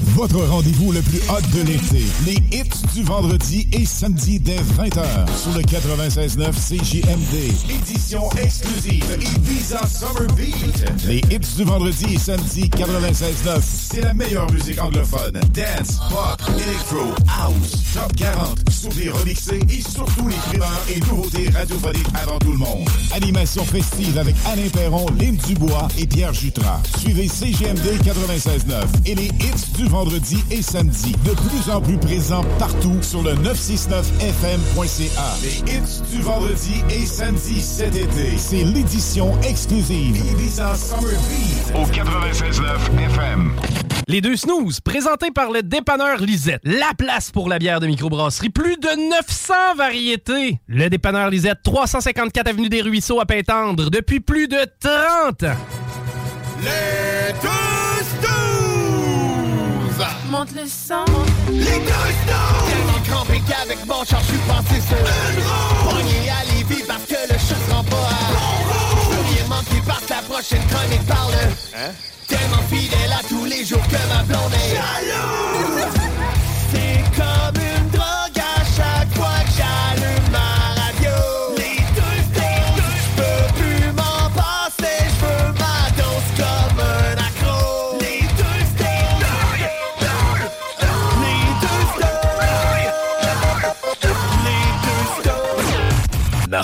Votre rendez-vous le plus hot de l'été. Les hits du vendredi et samedi dès 20h sur le 96.9 CJMD. Édition exclusive Ibiza Summer Beat. Les hits du vendredi et samedi 96.9. C'est la meilleure musique anglophone. Dance, pop, electro, house, top 40, souvenirs remixés et surtout les primeurs et nouveautés radiophoniques avant tout le monde. Animation festive avec Alain Perron, Lynn Dubois et Pierre Jutras. Suivez CGMD 96.9 et les hits du vendredi et samedi. De plus en plus présents partout sur le 969fm.ca. Les hits du vendredi et samedi cet été. C'est l'édition exclusive Ibiza Summer Beat au 96.9 FM. Les deux snooze, présentés par le dépanneur Lisette. La place pour la bière de microbrasserie. Plus de 900 variétés. Le dépanneur Lisette, 354 Avenue des Ruisseaux à Pintendre, depuis plus de 30 ans. Les deux! Monte le sang. Les deux snooze! Tellement crampé qu'avec mon char, je suis passé sur une roue! À Lévis parce que le chat se rend pas à... Bon rien manquer parce que la prochaine chronique parle... Hein? Tellement fidèle à tous les jours que ma blonde est... Jalouse! C'est comme une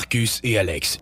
Marcus et Alex.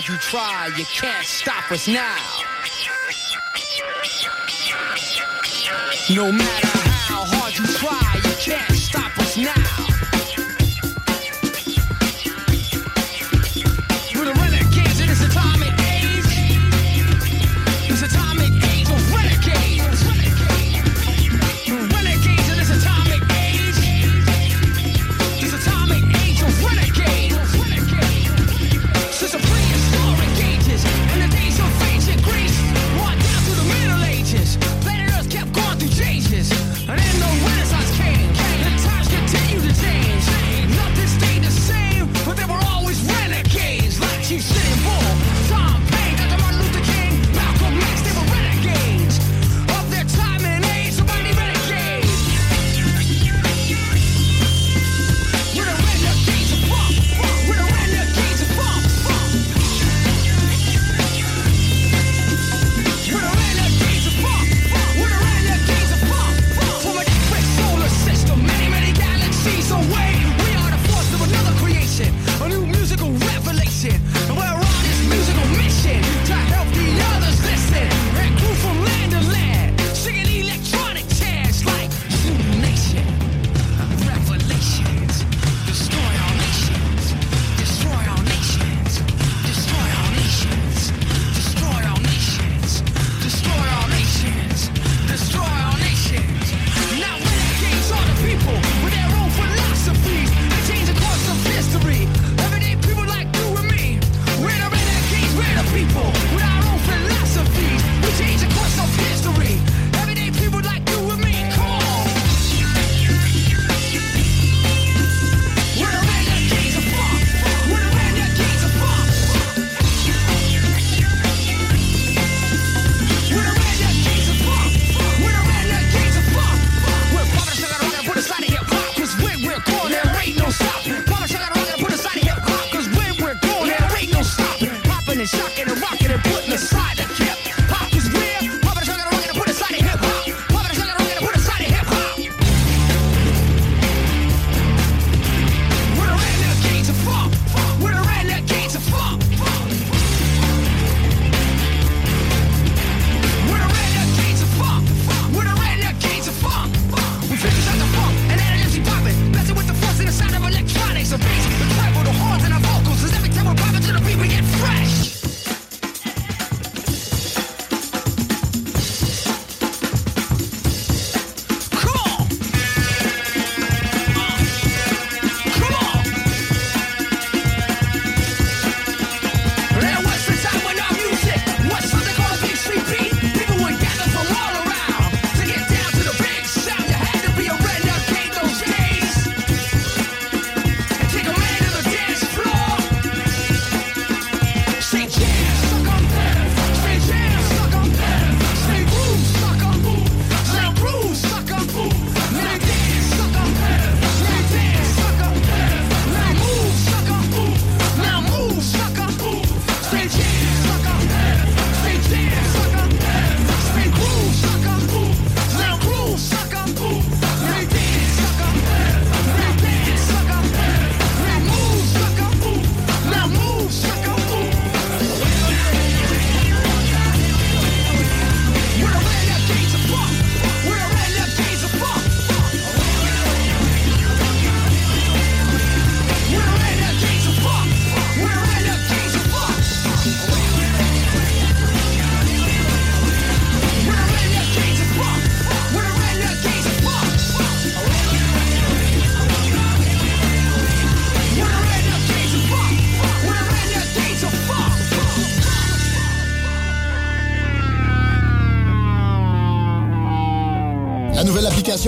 hard you try, you can't stop us now. No matter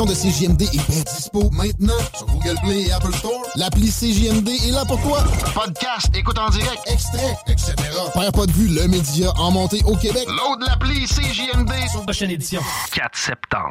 de CJMD est bien dispo maintenant sur Google Play et Apple Store. L'appli CJMD est là pour toi. Podcast, écoute en direct, Extrait, etc. Père pas de vue, le média en montée au Québec. load l'appli CJMD. Prochaine édition. 4 septembre.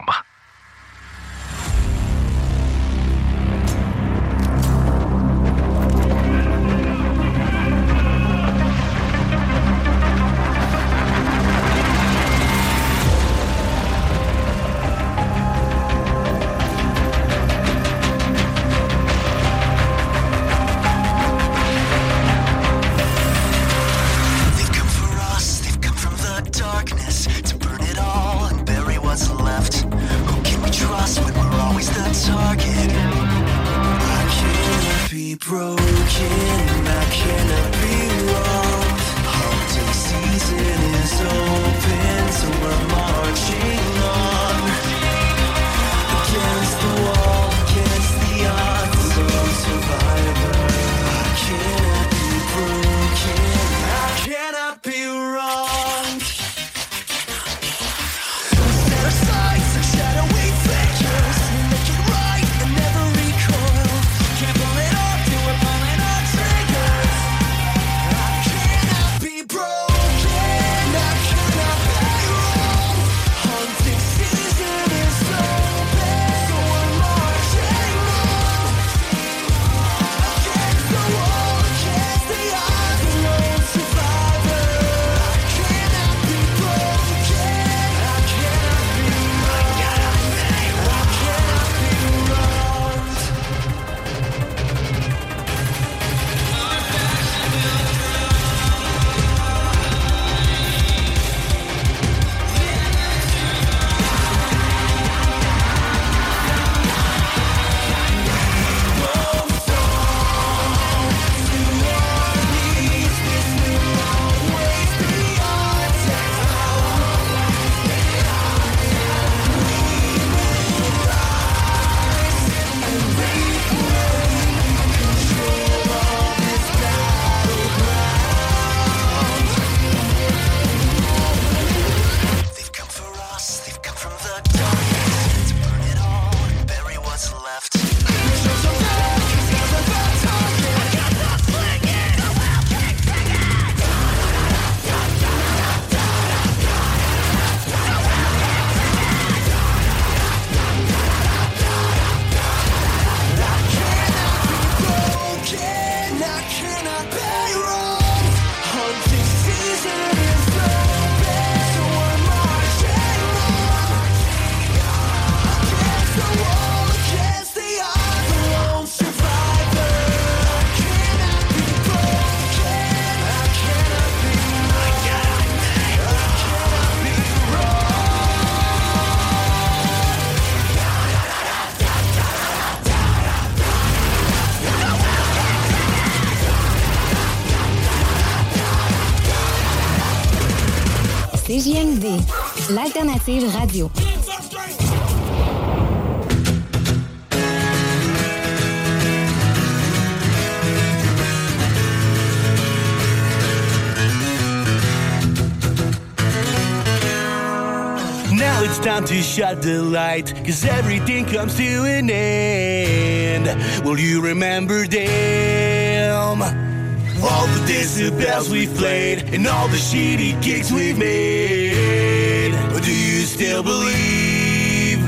The light, cause everything comes to an end. Will you remember them? All the decibels we've played and all the shitty gigs we've made. But do you still believe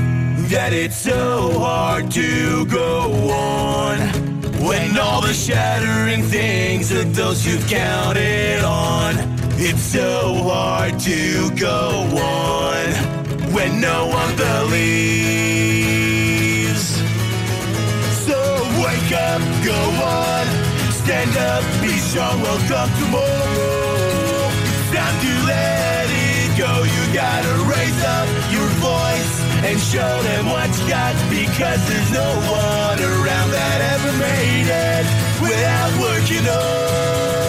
that it's so hard to go on? When all the shattering things are those you've counted on. It's so hard to go on when no one believes. So wake up, go on, stand up, be strong, welcome tomorrow. Time to let it go. You gotta raise up your voice and show them what you got because there's no one around that ever made it without working hard.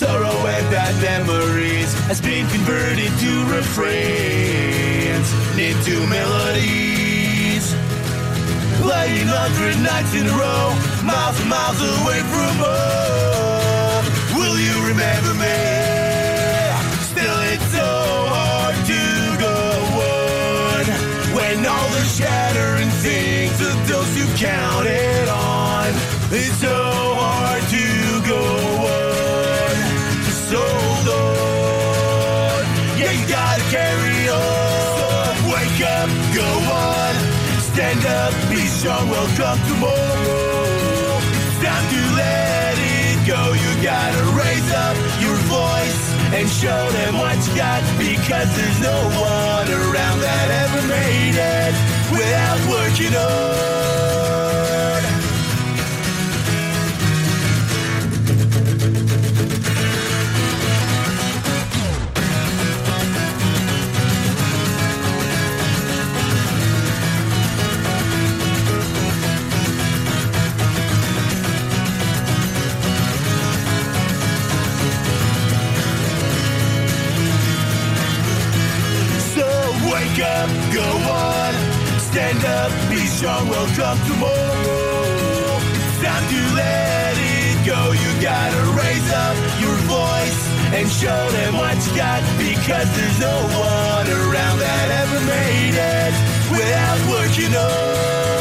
Sorrow and bad memories has been converted to refrains. into melodies. Playing hundred nights in a row, miles and miles away from home. Will you remember me? Still, it's so hard to go on when all the shattering things of those you counted up, be strong, welcome tomorrow. It's time to let it go. You gotta raise up your voice and show them what you got because there's no one around that ever made it without working hard. Up, go on, stand up, be strong, welcome tomorrow. Time to let it go. You gotta raise up your voice and show them what you got because there's no one around that ever made it without working hard.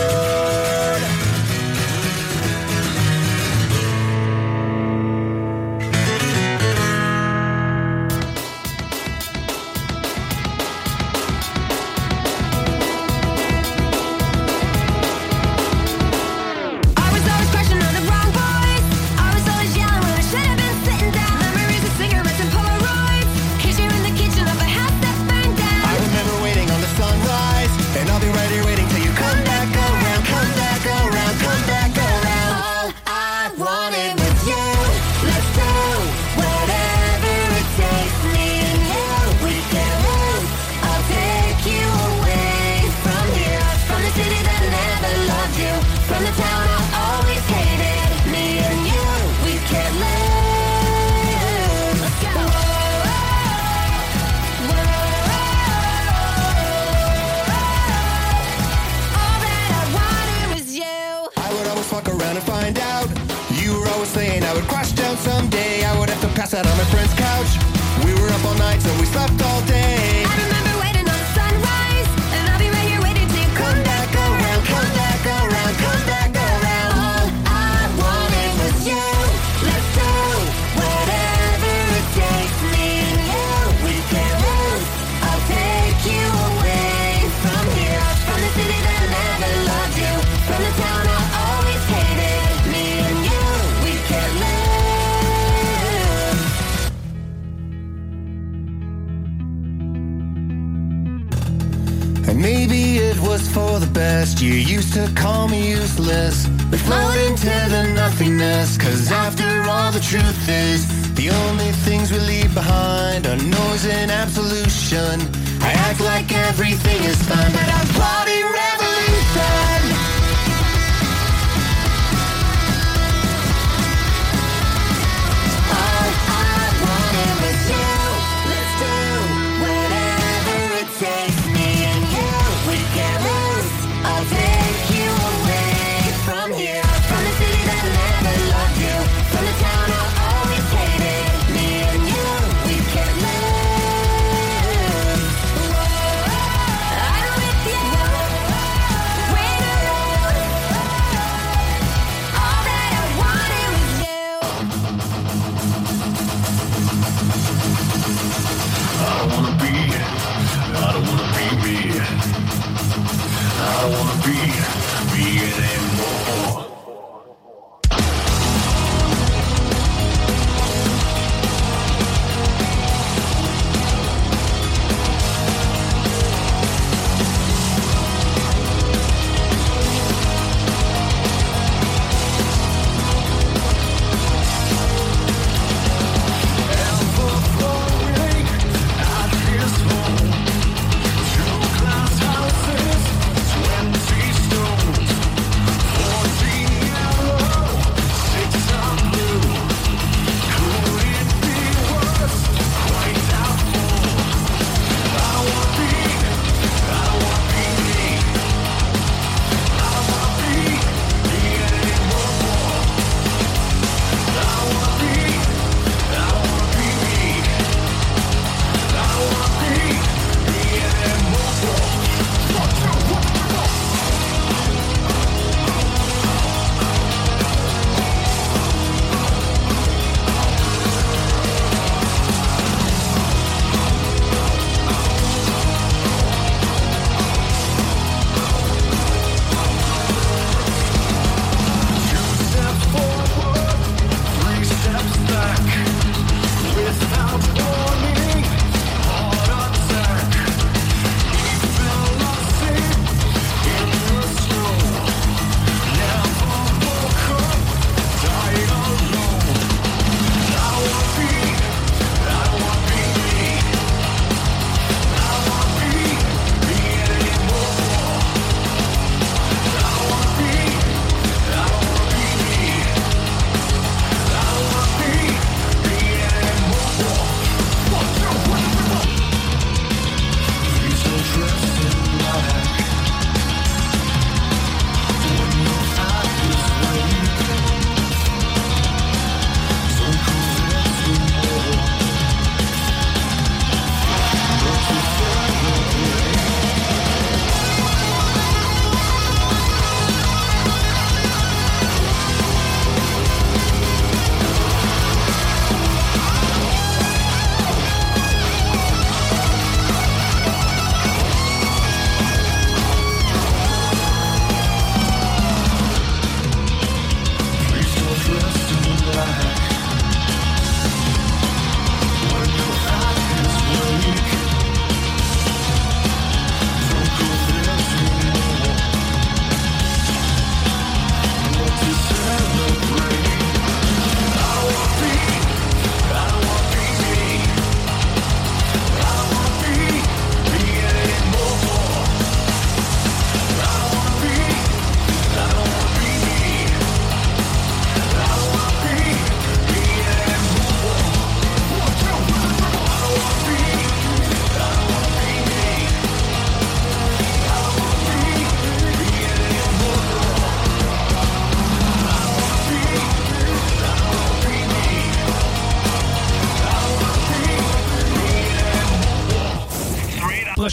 Out on my friend's couch. We were up all night, so we slept all day. Best. You used to call me useless. We float into the nothingness. Cause after all, the truth is, the only things we leave behind are noise and absolution. I act like everything is fine, but I'm plotting revolution.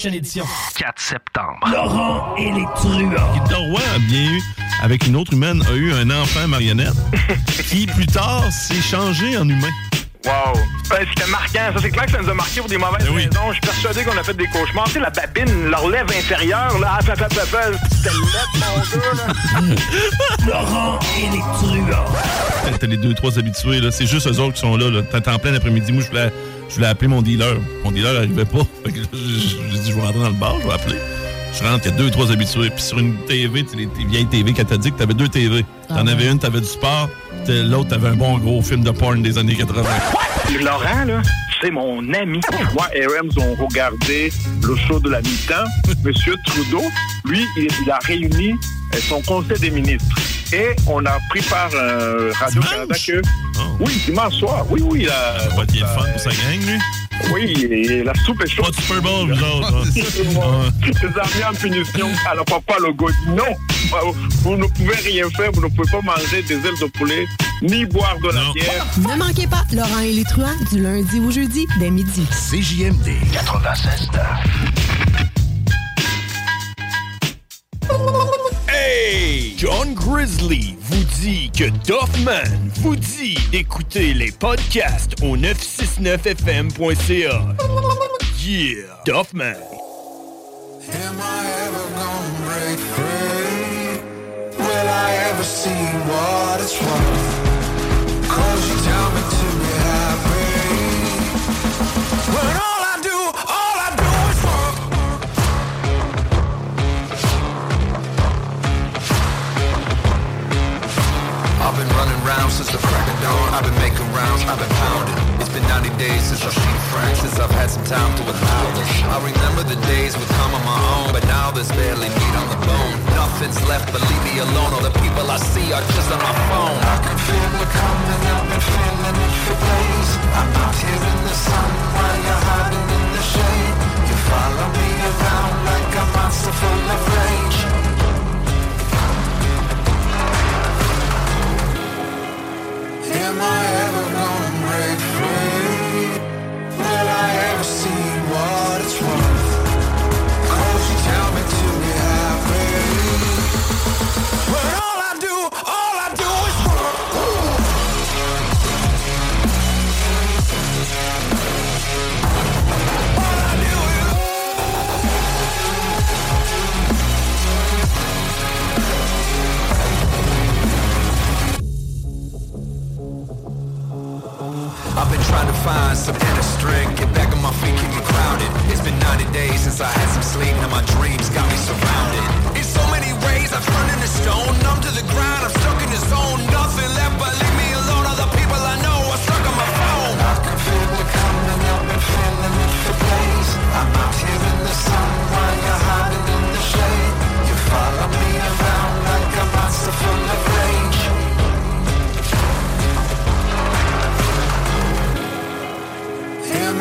Prochaine édition. 4 septembre. Laurent et les truands. Roy a bien eu, avec une autre humaine, a eu un enfant marionnette qui, plus tard, s'est changé en humain. Wow. Ben, C'était marquant. Ça, c'est clair que ça nous a marqué pour des mauvaises Ben oui. raisons. Je suis persuadé qu'on a fait des cauchemars. Tu sais, la babine, leur lèvre inférieure, là, ah, pa, pa, pa, pa, c'était lettre, mon gars, là. Laurent et les truands. T'as- T'as les deux, trois habitués, là. C'est juste eux autres qui sont là, là. T'es en plein après-midi. Moi, je voulais, je voulais appeler mon dealer. Mon dealer n'arrivait pas. Je- vais rentrer dans le bar, je vais appeler. Je rentre, il y a deux, trois habitués. Puis sur une TV, les, les vieilles TV cathodiques, t'avais deux TV. T'en Ah ouais. avais une, t'avais du sport. L'autre, t'avais un bon gros film de porn des années 80. Laurent, là, c'est mon ami. Moi et Rams ont regardé le show de la mi-temps. Monsieur Trudeau, lui, il, il a réuni euh, son conseil des ministres. Et on a pris par euh, Radio-Canada que... Oui, dimanche soir. Oui, oui. Il a, Ouais, il est le fun pour sa gang, lui. Oui, et la soupe est chaude. Pas de Super Bowl, vous autres. hein. Ses amis en punition. Alors papa le go dit non, vous ne pouvez rien faire, vous ne pouvez pas manger des ailes de poulet, ni boire de la bière. Ne manquez pas Laurent et les truands du lundi au jeudi dès midi. CJMD 96 John Grizzly vous dit que Doffman vous dit d'écouter les podcasts au 969fm.ca. Yeah! Doffman. Will I ever see what it's worth? Cause you tell me been running round since the crack of dawn. I've been making rounds, I've been pounding. It's been 90 days since I've seen Frank, since I've had some time to allow this. I remember the days would come on my own, but now there's barely meat on the bone. Nothing's left but leave me alone. All the people I see are just on my phone. I can feel it coming, I've been feeling it for days. I'm out here in the sun while you're hiding in the shade. You follow me around like a monster full of rage. Am I ever gonna break free? Will I ever see to find some inner strength, get back on my feet, keep me grounded. It's been 90 days since I had some sleep, now my dreams got me surrounded. In so many ways, I've turned into stone, numb to the ground, I'm stuck in the zone.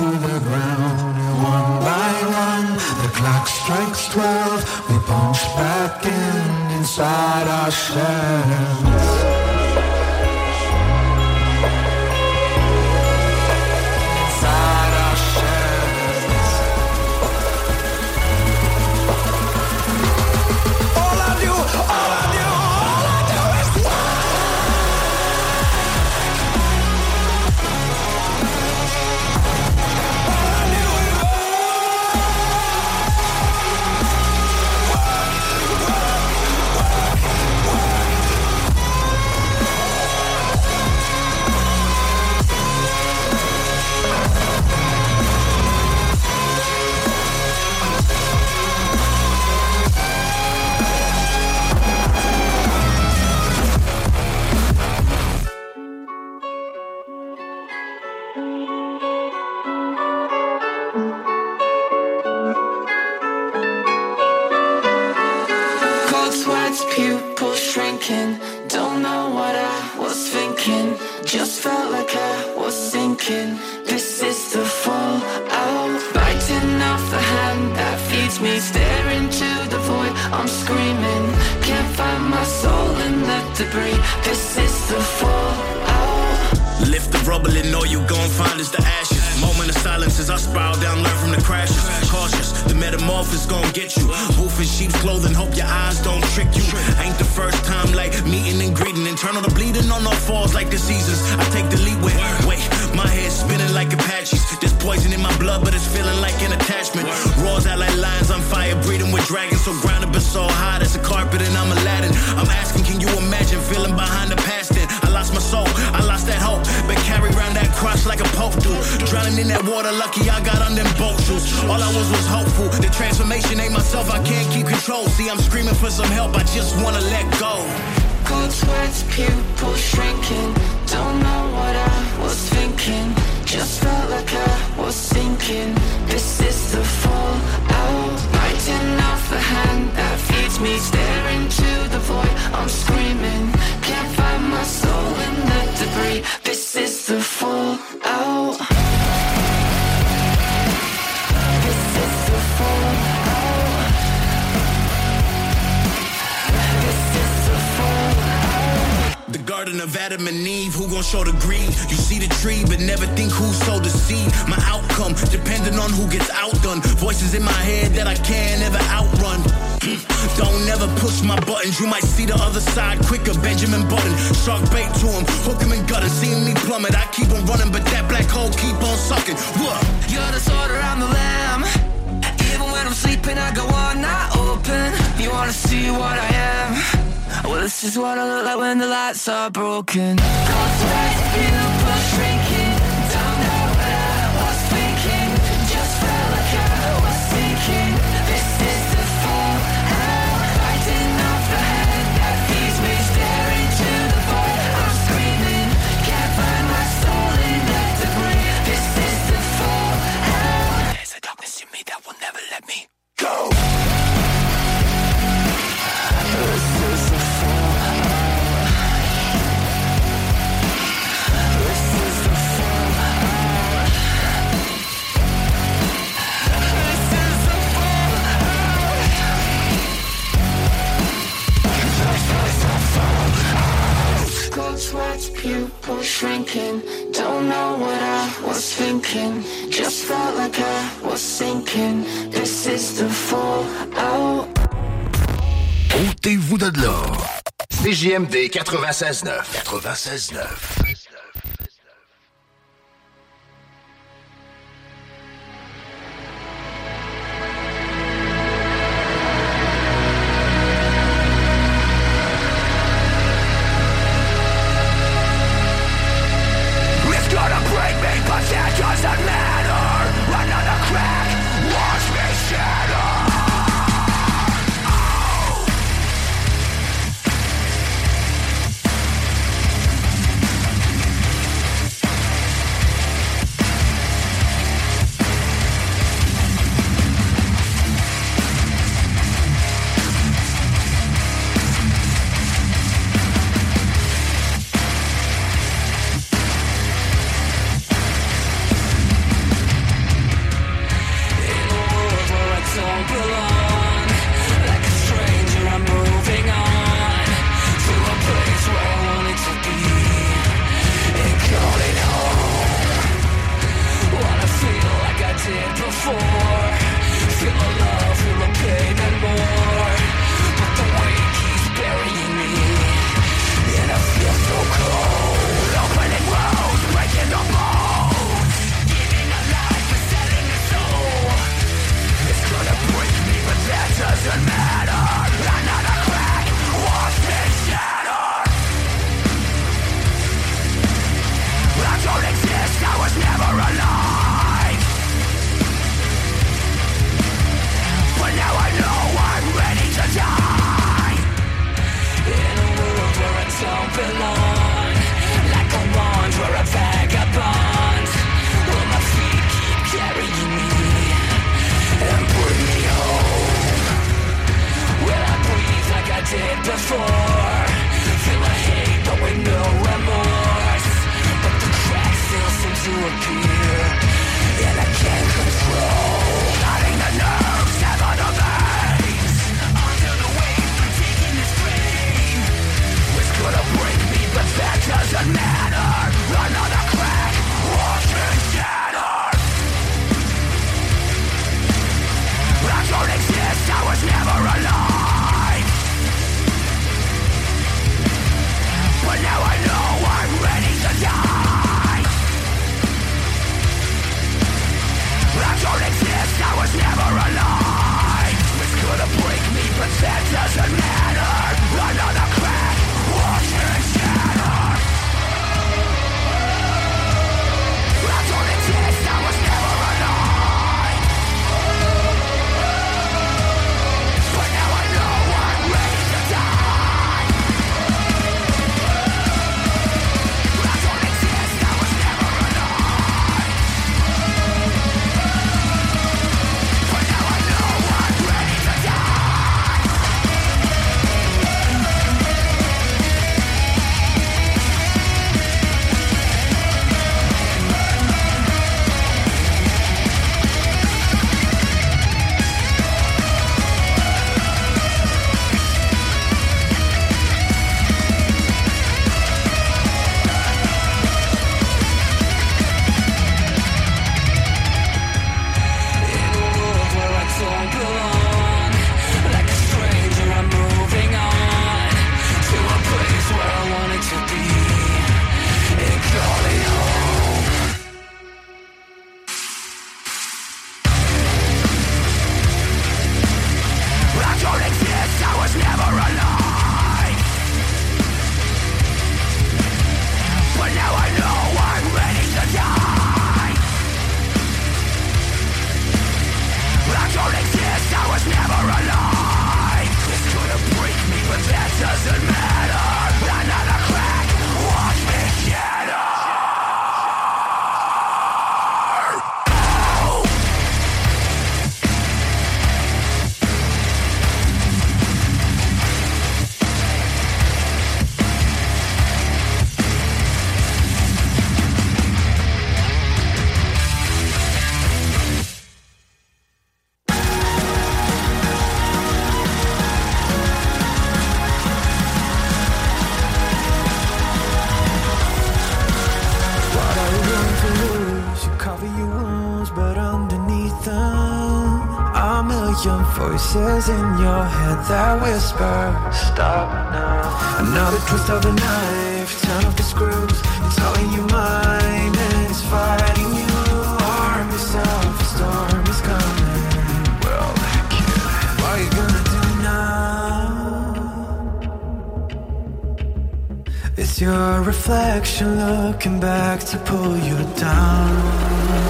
into the ground. And one by one, the clock strikes twelve. We punch back in inside our Inside and button. Shark bait to him, hook him and gut him. Seeing me plummet, I keep on running, but that black hole keep on sucking. Whoa. You're the sword around the lamb. Even when I'm sleeping, I go on, not open. You wanna see what I am? Well, this is what I look like when the lights are broken. Cause you. you shrinking. Don't know what I was thinking. Just felt like I Ôtez-vous de l'or. life. Turn off the screws, it's all in your mind, and it's fighting you. Arm yourself, a storm is coming. Well, kid, what are you gonna do now? It's your reflection looking back to pull you down.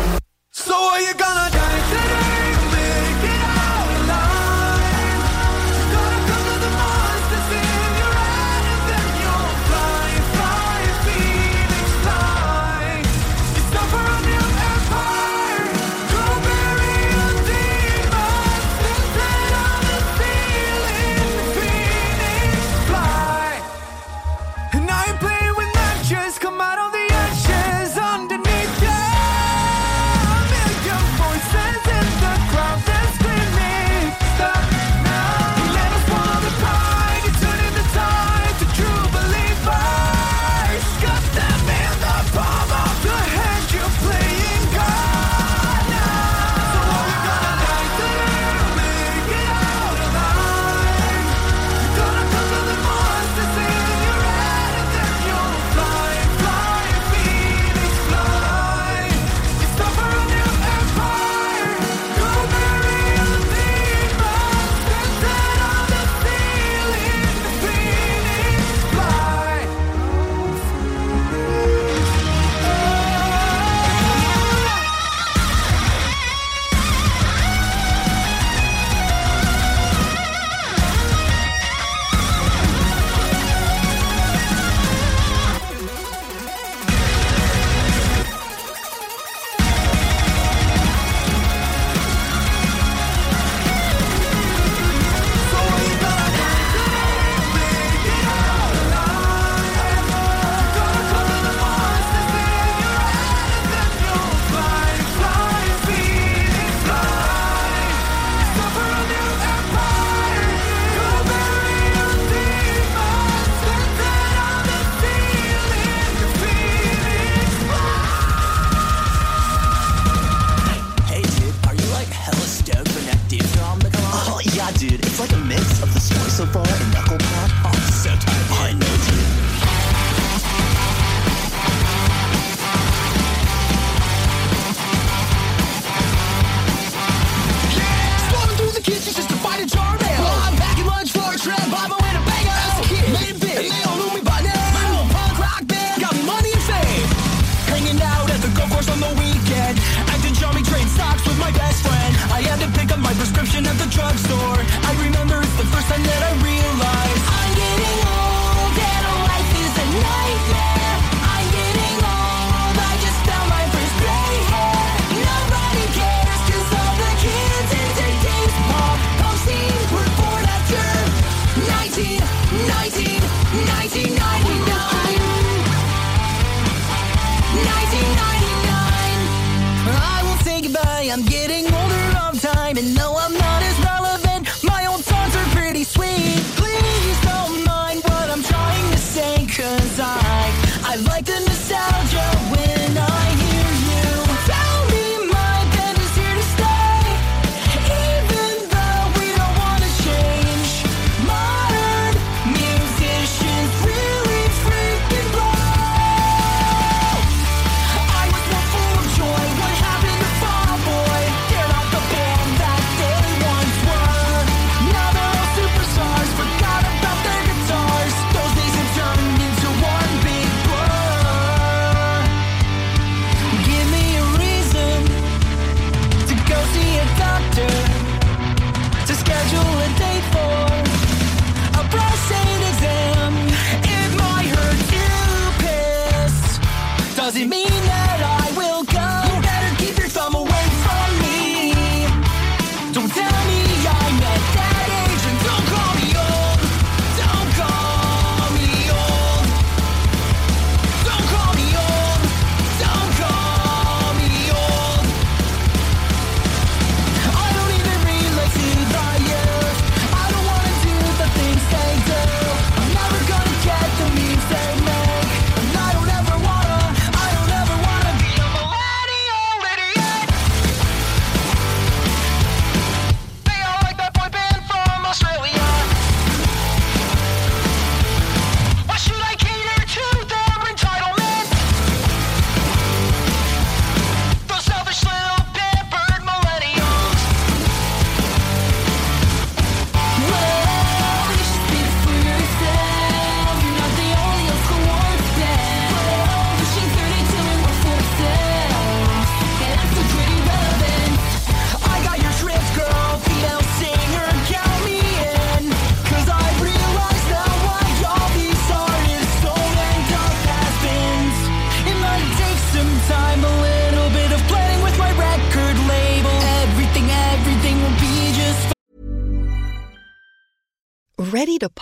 I'm getting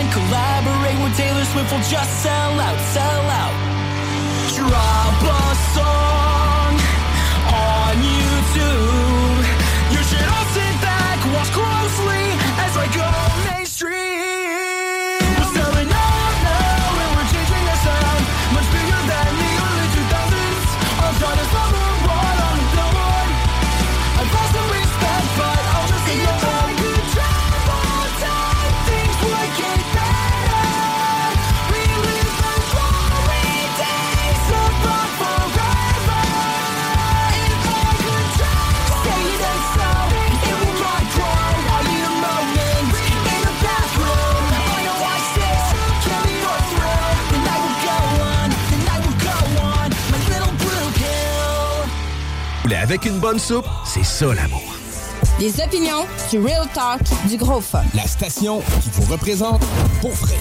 slash Collaborate with Taylor Swift will just sell out, sell out. Drop a song on YouTube. You should all sit back, watch closely as I go mainstream. Avec une bonne soupe, c'est ça l'amour. Des opinions, du real talk, du gros fun. La station qui vous représente pour vrai.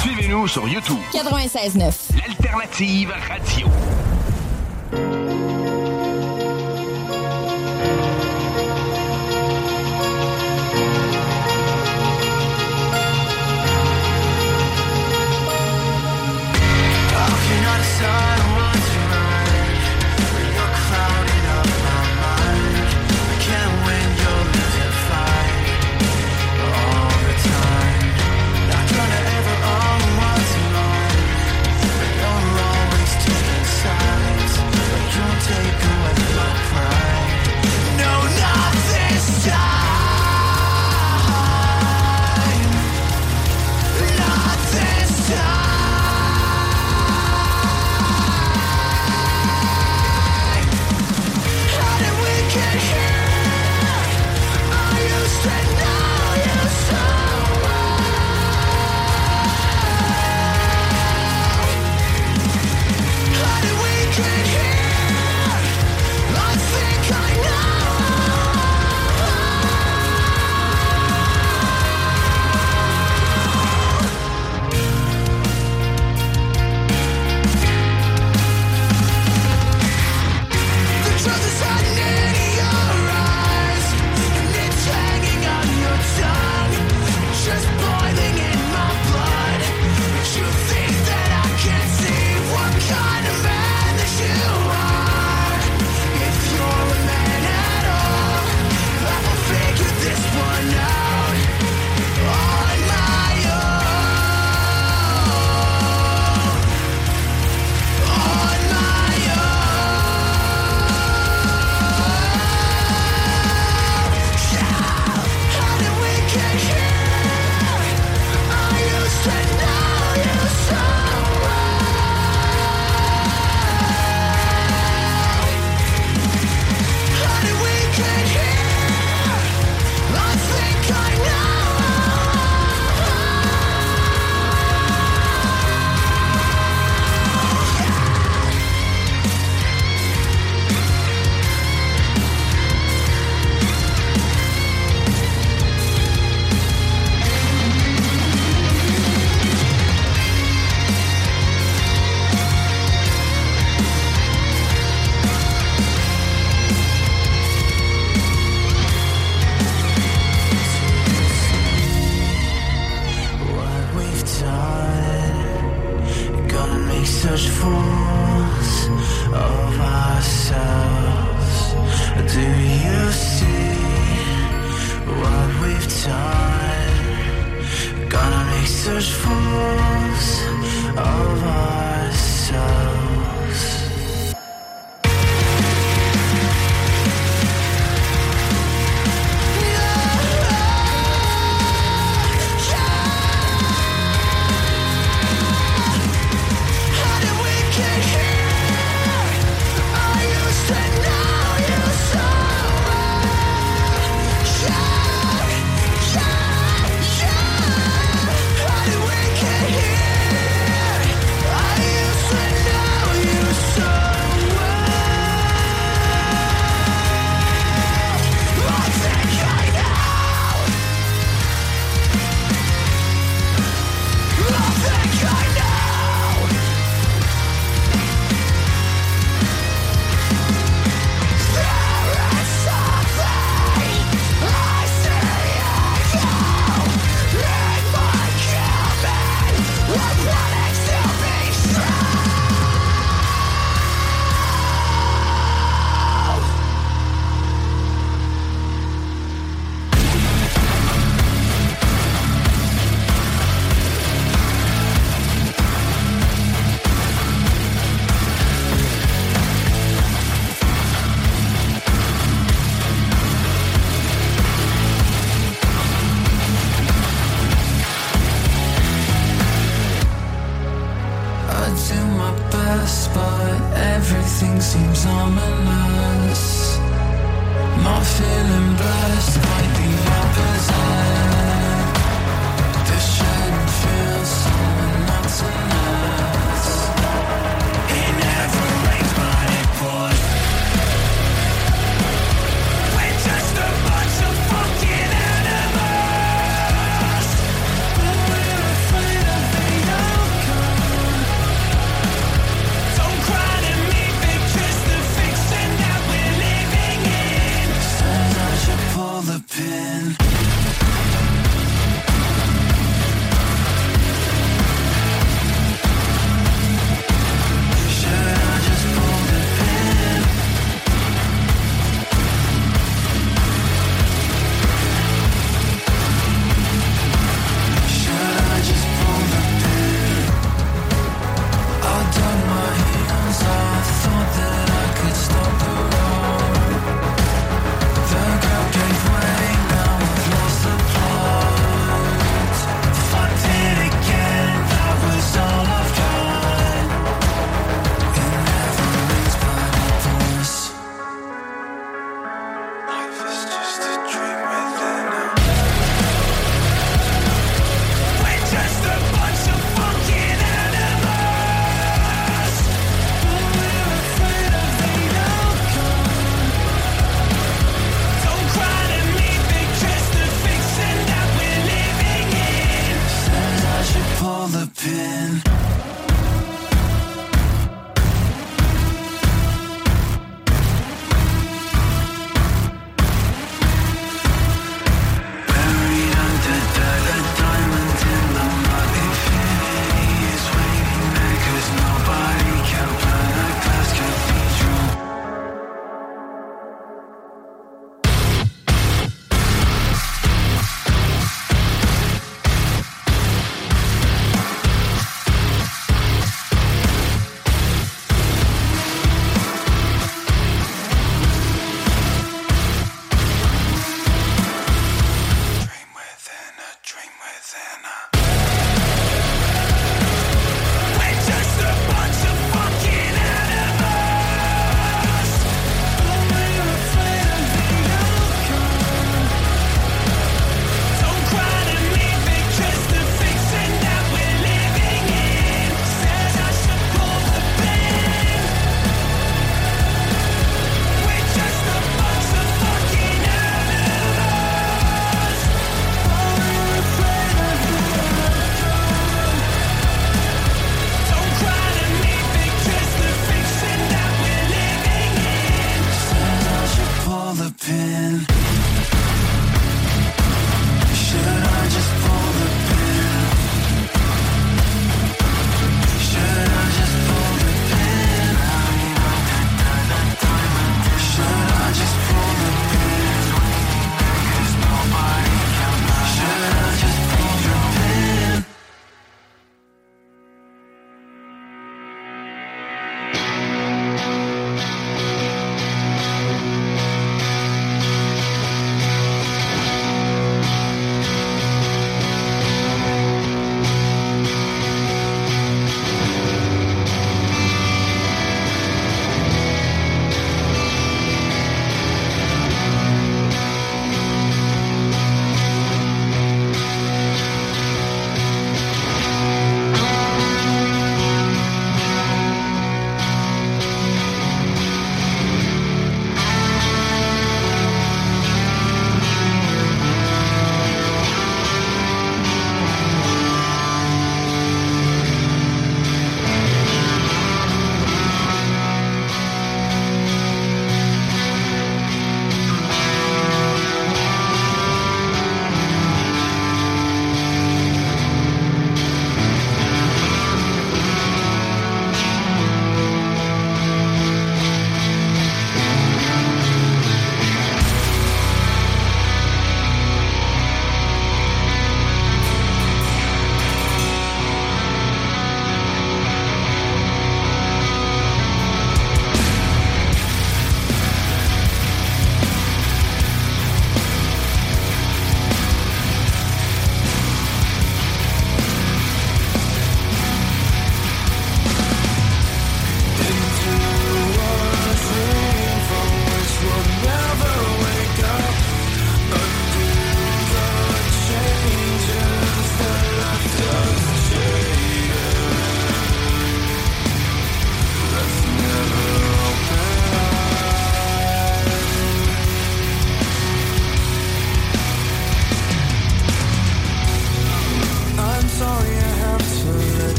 Suivez-nous sur YouTube. 96.9. L'alternative radio.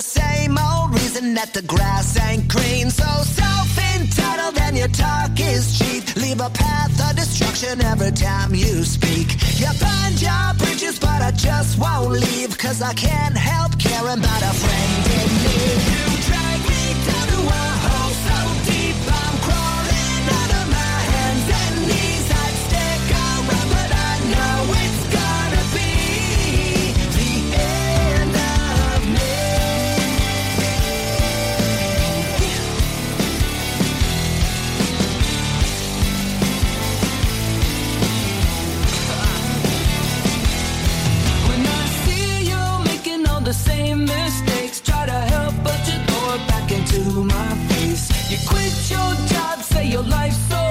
The same old reason that the grass ain't green. So self entitled and your talk is cheap. Leave a path of destruction every time you speak. You burn your bridges, but I just won't leave, cause I can't help caring about a friend in need. You quit your job, say your life's so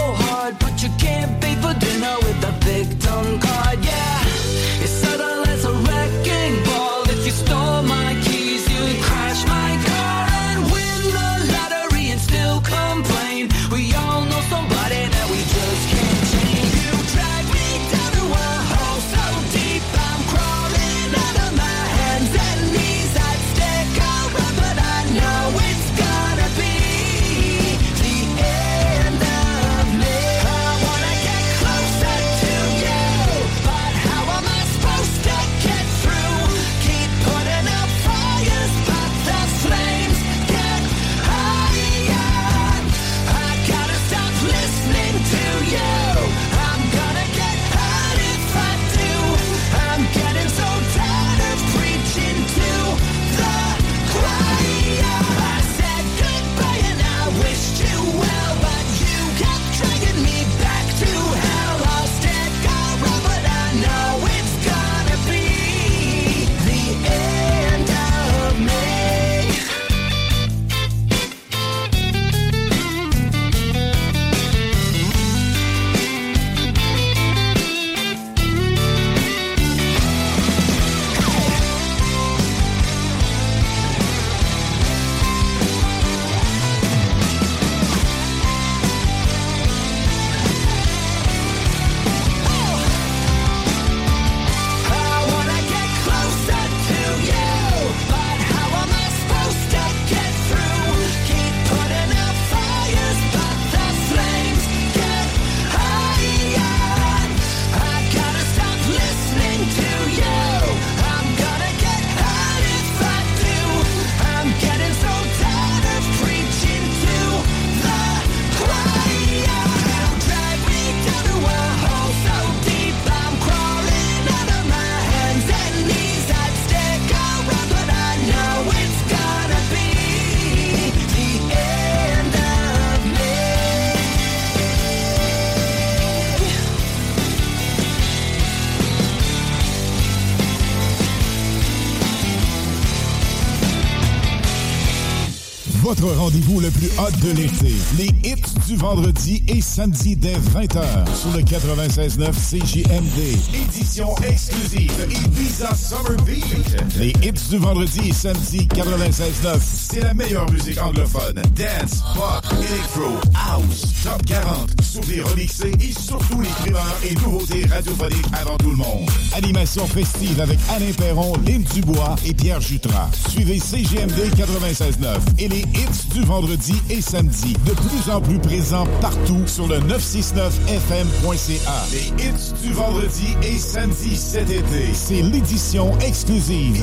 Votre rendez-vous le plus hot de l'été. Les hits du vendredi et samedi dès 20h sur le 96.9 CJMD. Édition exclusive Ibiza Summer Beat. Les hits du vendredi et samedi 96.9. C'est la meilleure musique anglophone. Dance, pop, electro, house, top 40, sur les remixés et surtout les primeurs et nouveautés radiophoniques avant tout le monde. Animation festive avec Alain Perron, Lynn Dubois et Pierre Jutras. Suivez CGMD 96.9 et les hits du vendredi et samedi, de plus en plus présents partout sur le 969fm.ca. Les hits du vendredi et samedi cet été, c'est l'édition exclusive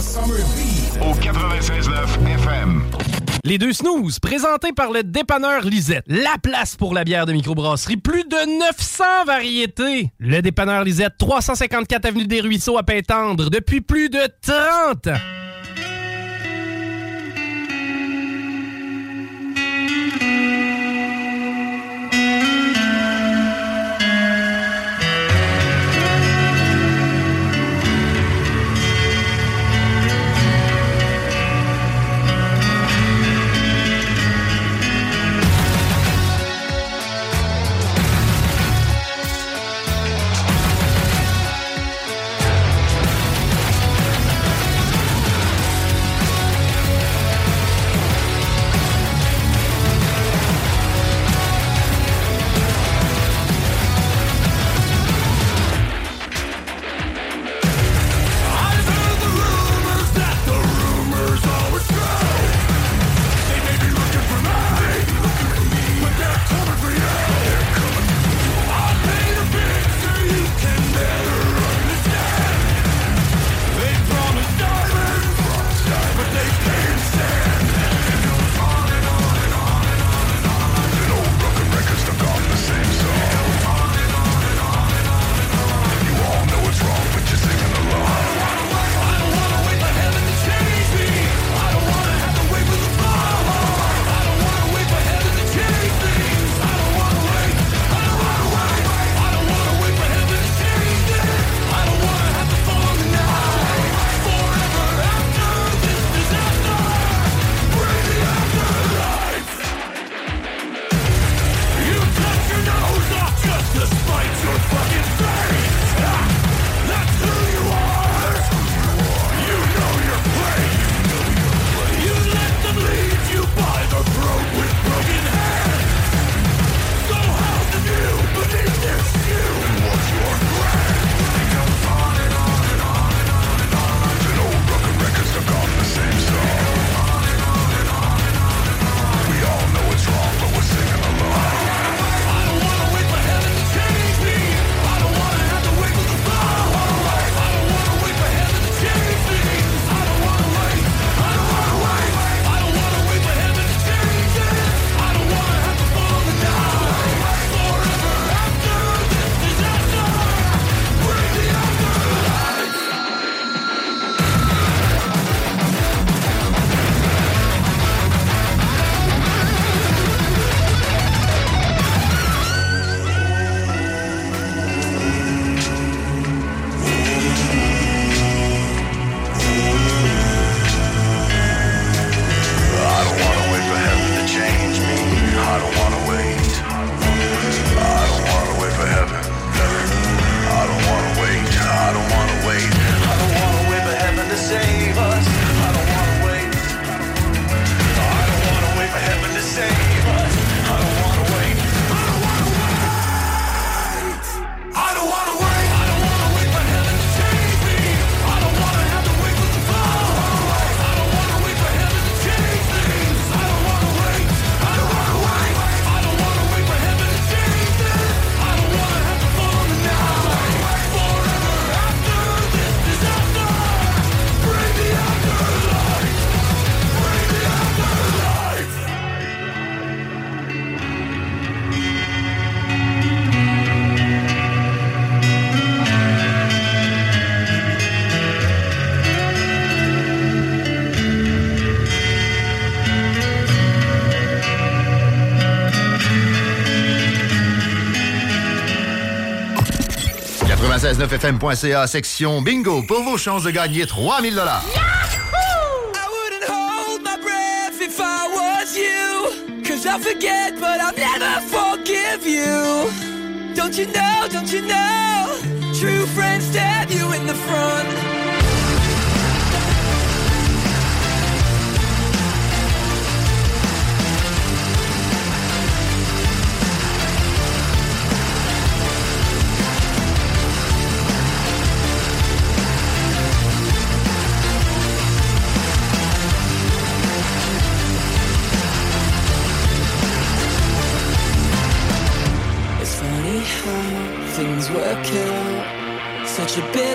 Summer au 96.9 FM. Les deux snooze, présentés par le dépanneur Lisette. La place pour la bière de microbrasserie. Plus de 900 variétés. Le dépanneur Lisette, 354 Avenue des Ruisseaux à Pintendre, depuis plus de 30 ans. 969fm.ca, section bingo, pour vos chances de gagner 3000 dollars. I'll forget, but I'll never forgive you. Don't you know, don't you know? True friends stab you in the front. should build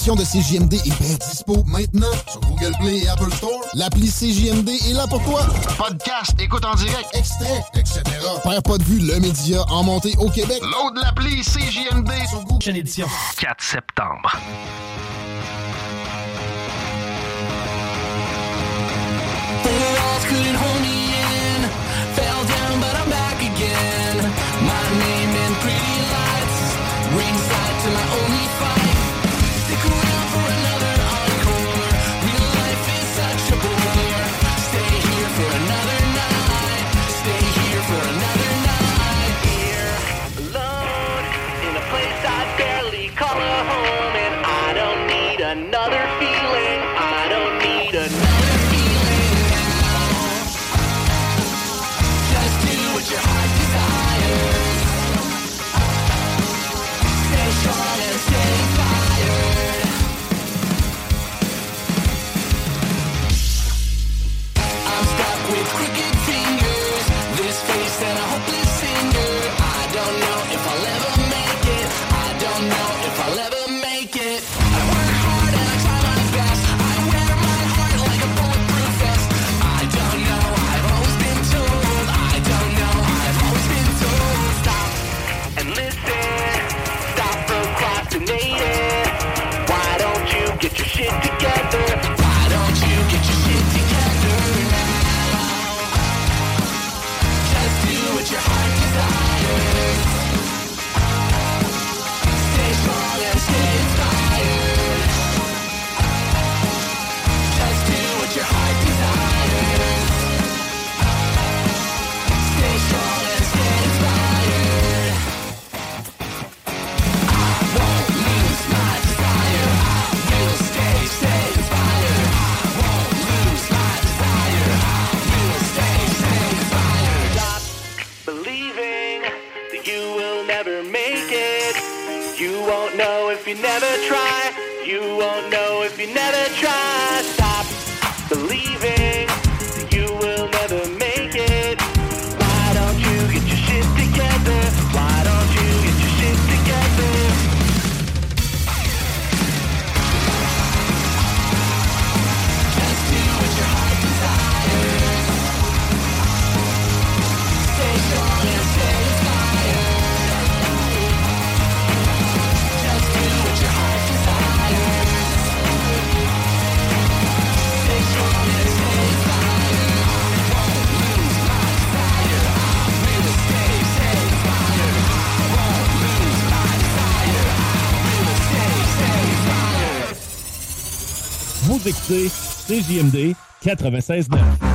l'application de CJMD est bien dispo maintenant sur Google Play et Apple Store. L'appli CJMD est là pour toi. Podcast, écoute en direct, extrait, etc. Père pas de vue, le média en montée au Québec. Load l'appli CJMD sur Google. Chaîne édition. 4 septembre. my name in pretty lights, ringside to my only fight you never try. You won't know if you never try. Convicté, CJMD 96.9.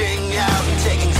reaching out and taking